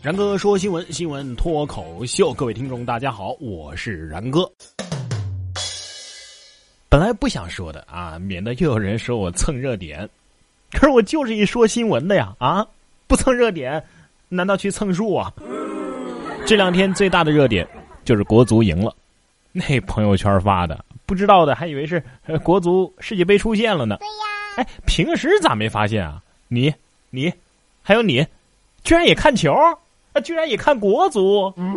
然哥说新闻，新闻脱口秀，各位听众大家好，我是然哥。本来不想说的啊，免得又有人说我蹭热点，可是我就是一说新闻的呀啊！不蹭热点，难道去蹭树啊？这两天最大的热点就是国足赢了，那朋友圈发的，不知道的还以为是国足世界杯出现了呢。对呀，哎，平时咋没发现啊？你、你，还有你，居然也看球啊？居然也看国足？嗯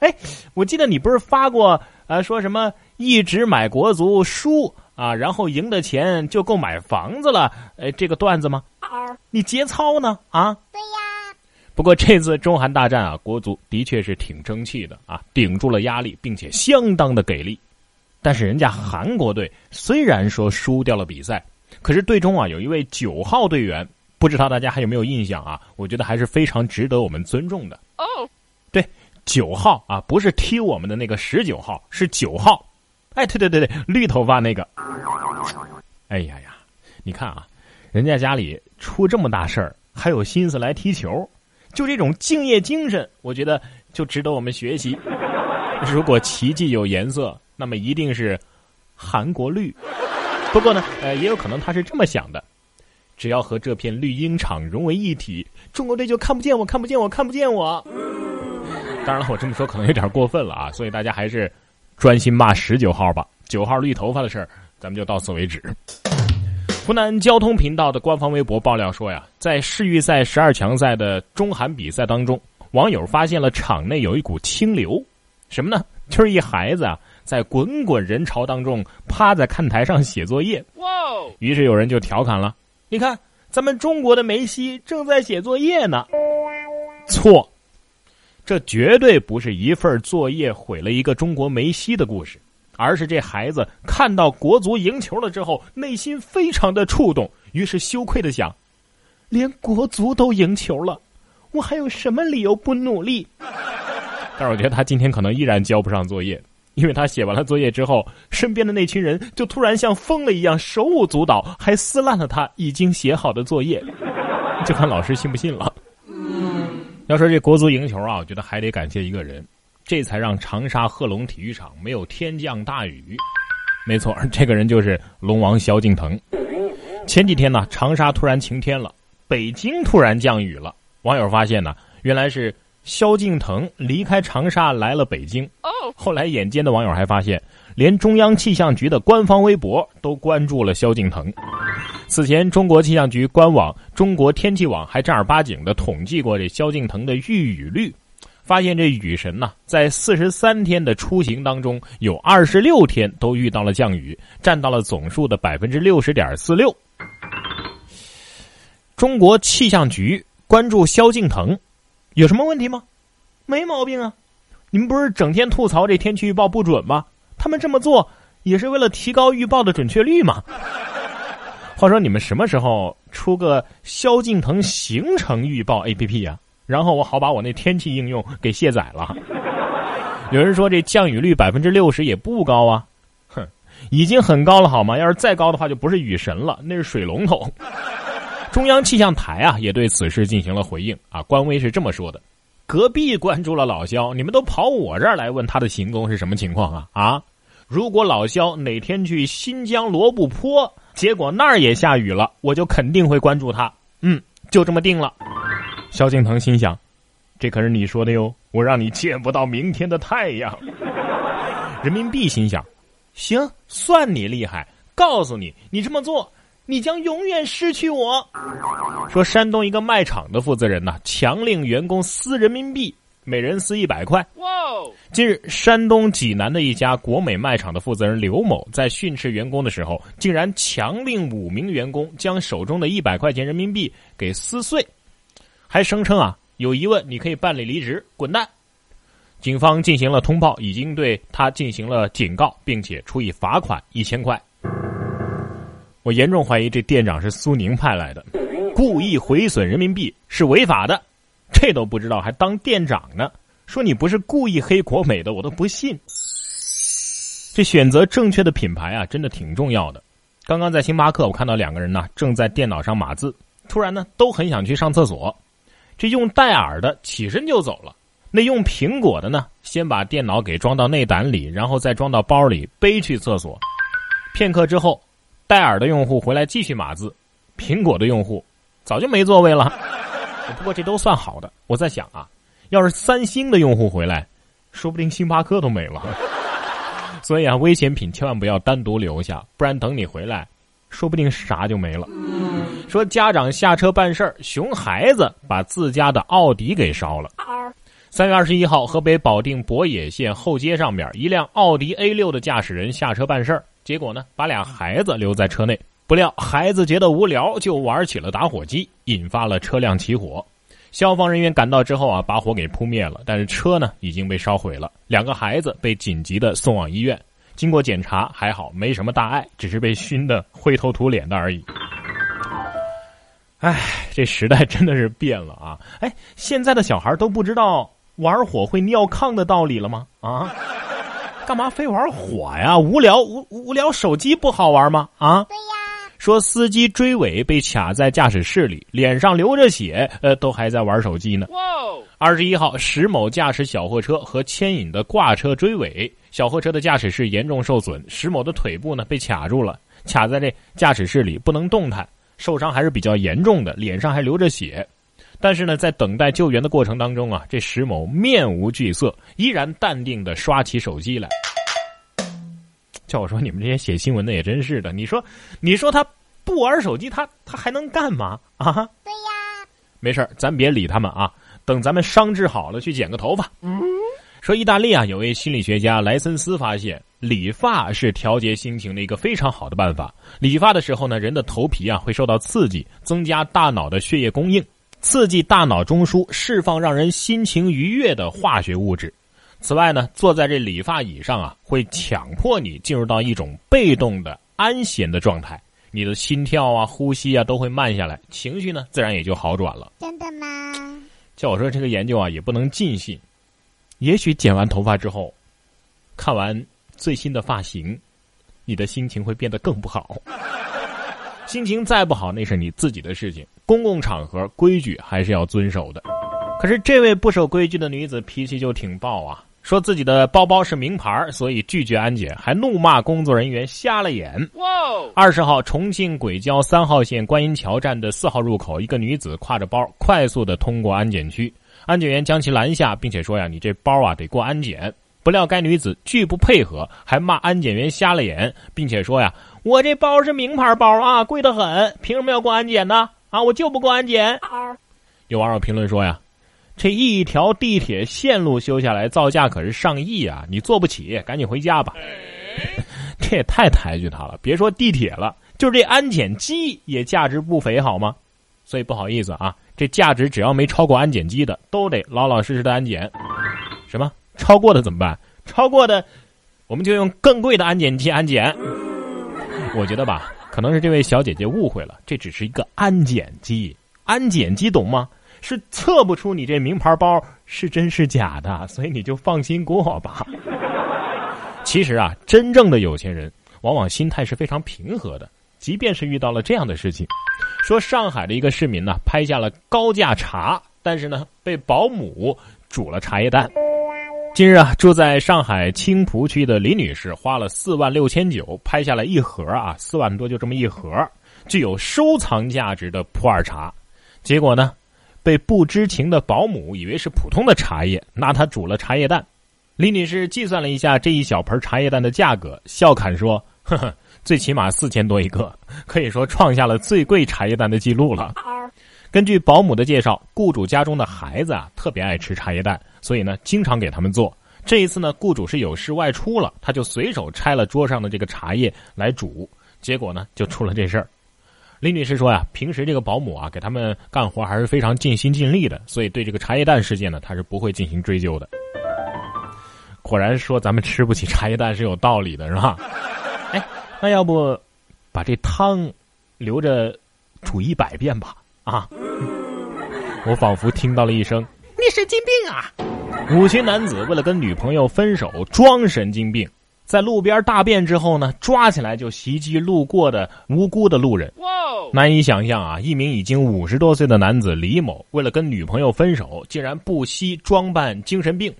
哎，我记得你不是发过啊，说什么一直买国足输啊，然后赢的钱就够买房子了？哎，这个段子吗？你节操呢？啊？对呀，不过这次中韩大战啊，国足的确是挺争气的啊，顶住了压力，并且相当的给力。但是人家韩国队虽然说输掉了比赛，可是队中啊有一位九号队员，不知道大家还有没有印象啊？我觉得还是非常值得我们尊重的。哦，对，九号啊，不是踢我们的那个十九号，是九号。哎，对对对对，绿头发那个。哎呀呀，你看啊，人家家里出这么大事儿，还有心思来踢球，就这种敬业精神，我觉得就值得我们学习。如果奇迹有颜色，那么一定是韩国绿。不过呢，呃，也有可能他是这么想的：只要和这片绿茵场融为一体，中国队就看不见我，看不见我，看不见我。当然了，我这么说可能有点过分了啊，所以大家还是专心骂十九号吧。九号绿头发的事儿，咱们就到此为止。湖南交通频道的官方微博爆料说呀，在世预赛十二强赛的中韩比赛当中，网友发现了场内有一股清流，什么呢？就是一孩子啊，在滚滚人潮当中趴在看台上写作业。哇！于是有人就调侃了：“你看，咱们中国的梅西正在写作业呢。”错，这绝对不是一份作业毁了一个中国梅西的故事。而是这孩子看到国足赢球了之后，内心非常的触动，于是羞愧的想：连国足都赢球了，我还有什么理由不努力？但是我觉得他今天可能依然交不上作业，因为他写完了作业之后，身边的那群人就突然像疯了一样手舞足蹈，还撕烂了他已经写好的作业，就看老师信不信了。要说这国足赢球啊，我觉得还得感谢一个人。这才让长沙贺龙体育场没有天降大雨。没错，这个人就是龙王萧敬腾。前几天呢，长沙突然晴天了，北京突然降雨了。网友发现呢，原来是萧敬腾离开长沙来了北京。后来眼尖的网友还发现，连中央气象局的官方微博都关注了萧敬腾。此前，中国气象局官网、中国天气网还正儿八经的统计过这萧敬腾的遇雨率。发现这雨神呐，在四十三天的出行当中，有二十六天都遇到了降雨，占到了总数的百分之六十点四六。中国气象局关注萧敬腾，有什么问题吗？没毛病啊！你们不是整天吐槽这天气预报不准吗？他们这么做也是为了提高预报的准确率嘛。话说，你们什么时候出个萧敬腾行程预报 APP 呀？然后我好把我那天气应用给卸载了。有人说这降雨率百分之六十也不高啊，哼，已经很高了好吗？要是再高的话，就不是雨神了，那是水龙头。中央气象台啊也对此事进行了回应啊，官微是这么说的：隔壁关注了老肖，你们都跑我这儿来问他的行踪是什么情况啊？啊，如果老肖哪天去新疆罗布泊，结果那儿也下雨了，我就肯定会关注他。嗯，就这么定了。萧敬腾心想：“这可是你说的哟，我让你见不到明天的太阳。”人民币心想：“行，算你厉害，告诉你，你这么做，你将永远失去我。”说山东一个卖场的负责人呢，强令员工撕人民币，每人撕一百块。哇！近日，山东济南的一家国美卖场的负责人刘某在训斥员工的时候，竟然强令五名员工将手中的一百块钱人民币给撕碎。还声称啊，有疑问你可以办理离职，滚蛋！警方进行了通报，已经对他进行了警告，并且处以罚款一千块。我严重怀疑这店长是苏宁派来的，故意毁损人民币是违法的，这都不知道还当店长呢？说你不是故意黑国美的，我都不信。这选择正确的品牌啊，真的挺重要的。刚刚在星巴克，我看到两个人呢，正在电脑上码字，突然呢，都很想去上厕所。这用戴尔的起身就走了，那用苹果的呢，先把电脑给装到内胆里，然后再装到包里背去厕所。片刻之后，戴尔的用户回来继续码字，苹果的用户早就没座位了。不过这都算好的。我在想啊，要是三星的用户回来，说不定星巴克都没了。所以啊，危险品千万不要单独留下，不然等你回来，说不定啥就没了。说家长下车办事儿，熊孩子把自家的奥迪给烧了。三月二十一号，河北保定博野县后街上面，一辆奥迪 A 六的驾驶人下车办事儿，结果呢，把俩孩子留在车内。不料孩子觉得无聊，就玩起了打火机，引发了车辆起火。消防人员赶到之后啊，把火给扑灭了，但是车呢已经被烧毁了。两个孩子被紧急的送往医院，经过检查还好，没什么大碍，只是被熏得灰头土脸的而已。哎，这时代真的是变了啊！哎，现在的小孩都不知道玩火会尿炕的道理了吗？啊，干嘛非玩火呀？无聊无无聊，手机不好玩吗？啊？对呀。说司机追尾被卡在驾驶室里，脸上流着血，呃，都还在玩手机呢。二十一号，石某驾驶小货车和牵引的挂车追尾，小货车的驾驶室严重受损，石某的腿部呢被卡住了，卡在这驾驶室里不能动弹，受伤还是比较严重的，脸上还流着血。但是呢，在等待救援的过程当中啊，这石某面无惧色，依然淡定的刷起手机来。叫我说你们这些写新闻的也真是的，你说，你说他不玩手机，他他还能干嘛啊？对呀，没事咱别理他们啊。等咱们伤治好了，去剪个头发。说意大利啊，有位心理学家莱森斯发现，理发是调节心情的一个非常好的办法。理发的时候呢，人的头皮啊会受到刺激，增加大脑的血液供应，刺激大脑中枢释放让人心情愉悦的化学物质。此外呢，坐在这理发椅上啊，会强迫你进入到一种被动的安闲的状态，你的心跳啊、呼吸啊都会慢下来，情绪呢自然也就好转了。真的吗？叫我说这个研究啊，也不能尽信。也许剪完头发之后，看完最新的发型，你的心情会变得更不好。心情再不好，那是你自己的事情。公共场合规矩还是要遵守的。可是这位不守规矩的女子脾气就挺暴啊。说自己的包包是名牌，所以拒绝安检，还怒骂工作人员瞎了眼。二十号，重庆轨交三号线观音桥站的四号入口，一个女子挎着包快速的通过安检区，安检员将其拦下，并且说呀：“你这包啊得过安检。”不料该女子拒不配合，还骂安检员瞎了眼，并且说呀：“我这包是名牌包啊，贵得很，凭什么要过安检呢？啊，我就不过安检。”有网友评论说呀。这一条地铁线路修下来，造价可是上亿啊！你坐不起，赶紧回家吧。这也太抬举他了。别说地铁了，就这安检机也价值不菲，好吗？所以不好意思啊，这价值只要没超过安检机的，都得老老实实的安检。什么？超过的怎么办？超过的，我们就用更贵的安检机安检。我觉得吧，可能是这位小姐姐误会了，这只是一个安检机，安检机懂吗？是测不出你这名牌包是真是假的，所以你就放心过吧。其实啊，真正的有钱人往往心态是非常平和的，即便是遇到了这样的事情。说上海的一个市民呢，拍下了高价茶，但是呢被保姆煮了茶叶蛋。近日啊，住在上海青浦区的李女士花了四万六千九拍下了一盒啊，四万多就这么一盒具有收藏价值的普洱茶，结果呢？被不知情的保姆以为是普通的茶叶，拿它煮了茶叶蛋。李女士计算了一下这一小盆茶叶蛋的价格，笑侃说：“呵呵，最起码四千多一个，可以说创下了最贵茶叶蛋的记录了。”根据保姆的介绍，雇主家中的孩子啊特别爱吃茶叶蛋，所以呢经常给他们做。这一次呢，雇主是有事外出了，他就随手拆了桌上的这个茶叶来煮，结果呢就出了这事儿。李女士说呀，平时这个保姆啊，给他们干活还是非常尽心尽力的，所以对这个茶叶蛋事件呢，她是不会进行追究的。果然说咱们吃不起茶叶蛋是有道理的，是吧？哎，那要不把这汤留着煮一百遍吧？啊！我仿佛听到了一声：“ 你神经病啊！”五旬男子为了跟女朋友分手装神经病，在路边大便之后呢，抓起来就袭击路过的无辜的路人。难以想象啊！一名已经五十多岁的男子李某，为了跟女朋友分手，竟然不惜装扮精神病。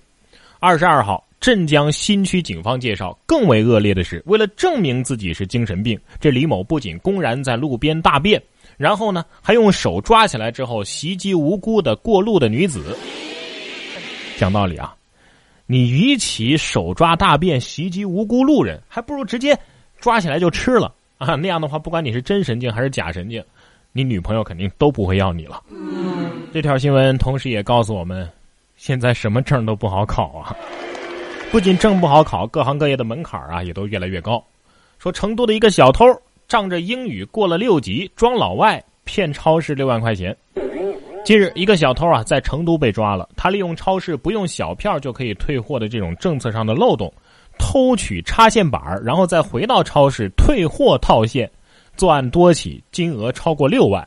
二十二号，镇江新区警方介绍，更为恶劣的是，为了证明自己是精神病，这李某不仅公然在路边大便，然后呢，还用手抓起来之后袭击无辜的过路的女子。讲道理啊！你与其手抓大便袭击无辜路人，还不如直接抓起来就吃了啊！那样的话，不管你是真神经还是假神经，你女朋友肯定都不会要你了。这条新闻同时也告诉我们，现在什么证都不好考啊！不仅证不好考，各行各业的门槛啊也都越来越高。说成都的一个小偷仗着英语过了六级，装老外骗超市六万块钱。近日，一个小偷啊在成都被抓了。他利用超市不用小票就可以退货的这种政策上的漏洞，偷取插线板，然后再回到超市退货套现。作案多起，金额超过六万。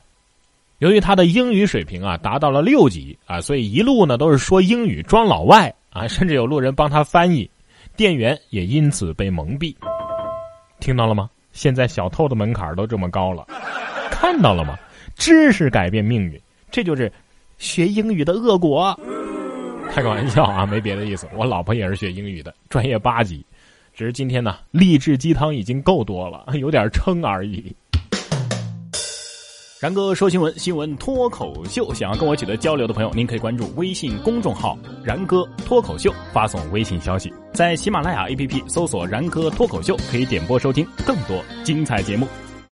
由于他的英语水平啊达到了六级啊，所以一路呢都是说英语装老外啊，甚至有路人帮他翻译，店员也因此被蒙蔽。听到了吗？现在小偷的门槛都这么高了，看到了吗？知识改变命运。这就是学英语的恶果，开个玩笑啊，没别的意思。我老婆也是学英语的，专业八级，只是今天呢，励志鸡汤已经够多了，有点撑而已。然哥说新闻，新闻脱口秀，想要跟我取得交流的朋友，您可以关注微信公众号“然哥脱口秀”，发送微信消息，在喜马拉雅 APP 搜索“然哥脱口秀”，可以点播收听更多精彩节目。